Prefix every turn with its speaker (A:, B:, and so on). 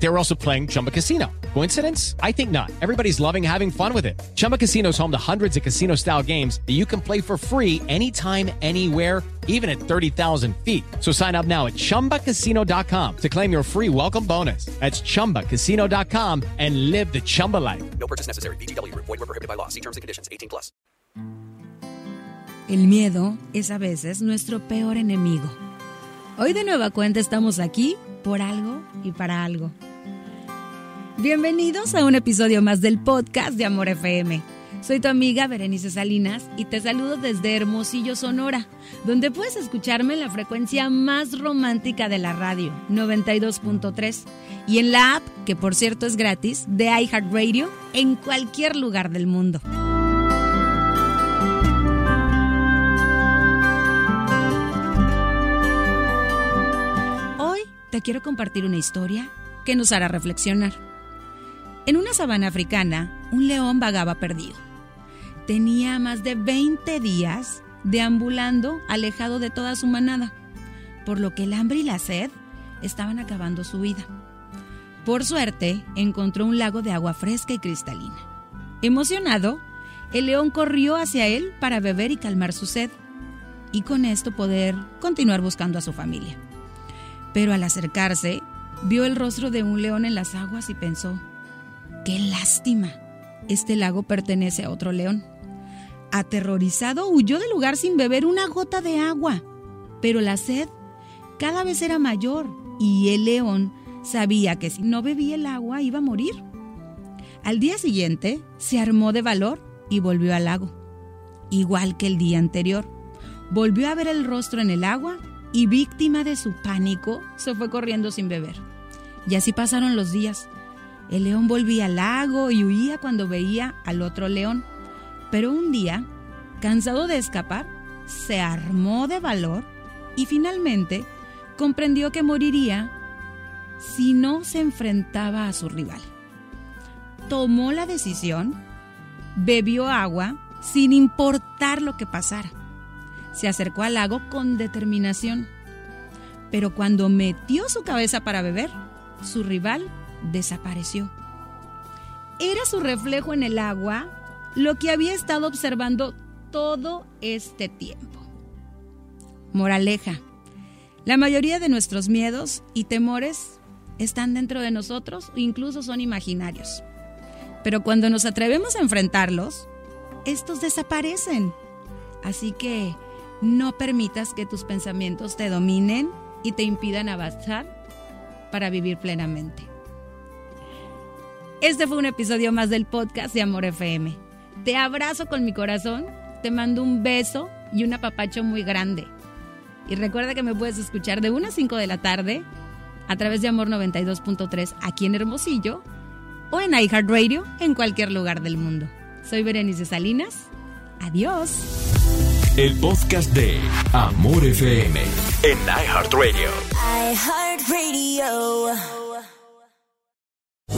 A: They were also playing Chumba Casino. Coincidence? I think not. Everybody's loving having fun with it. Chumba Casino is home to hundreds of casino style games that you can play for free anytime, anywhere, even at 30,000 feet. So sign up now at chumbacasino.com to claim your free welcome bonus. That's chumbacasino.com and live the Chumba life.
B: No purchase necessary. BGW. Void were prohibited by law. See terms and conditions. 18 plus.
C: El miedo es a veces nuestro peor enemigo. Hoy de nueva cuenta estamos aquí por algo y para algo. Bienvenidos a un episodio más del podcast de Amor FM. Soy tu amiga Berenice Salinas y te saludo desde Hermosillo, Sonora, donde puedes escucharme en la frecuencia más romántica de la radio, 92.3, y en la app, que por cierto es gratis, de iHeartRadio en cualquier lugar del mundo. Hoy te quiero compartir una historia que nos hará reflexionar. En una sabana africana, un león vagaba perdido. Tenía más de 20 días deambulando alejado de toda su manada, por lo que el hambre y la sed estaban acabando su vida. Por suerte, encontró un lago de agua fresca y cristalina. Emocionado, el león corrió hacia él para beber y calmar su sed, y con esto poder continuar buscando a su familia. Pero al acercarse, vio el rostro de un león en las aguas y pensó, ¡qué lástima! Este lago pertenece a otro león. Aterrorizado, huyó del lugar sin beber una gota de agua. Pero la sed cada vez era mayor y el león sabía que si no bebía el agua iba a morir. Al día siguiente se armó de valor y volvió al lago. Igual que el día anterior, volvió a ver el rostro en el agua y víctima de su pánico se fue corriendo sin beber. Y así pasaron los días. El león volvía al lago y huía cuando veía al otro león. Pero un día, cansado de escapar, se armó de valor y finalmente comprendió que moriría si no se enfrentaba a su rival. Tomó la decisión, bebió agua sin importar lo que pasara. Se acercó al lago con determinación. Pero cuando metió su cabeza para beber, su rival desapareció. Era su reflejo en el agua lo que había estado observando todo este tiempo. Moraleja. La mayoría de nuestros miedos y temores están dentro de nosotros o incluso son imaginarios. Pero cuando nos atrevemos a enfrentarlos, estos desaparecen. Así que no permitas que tus pensamientos te dominen y te impidan avanzar para vivir plenamente. Este fue un episodio más del podcast de Amor FM. Te abrazo con mi corazón, te mando un beso y un apapacho muy grande. Y recuerda que me puedes escuchar de 1 a 5 de la tarde a través de Amor 92.3 aquí en Hermosillo o en iHeartRadio en cualquier lugar del mundo. Soy Berenice Salinas. Adiós.
D: El podcast de Amor FM en iHeartRadio.
E: iHeartRadio.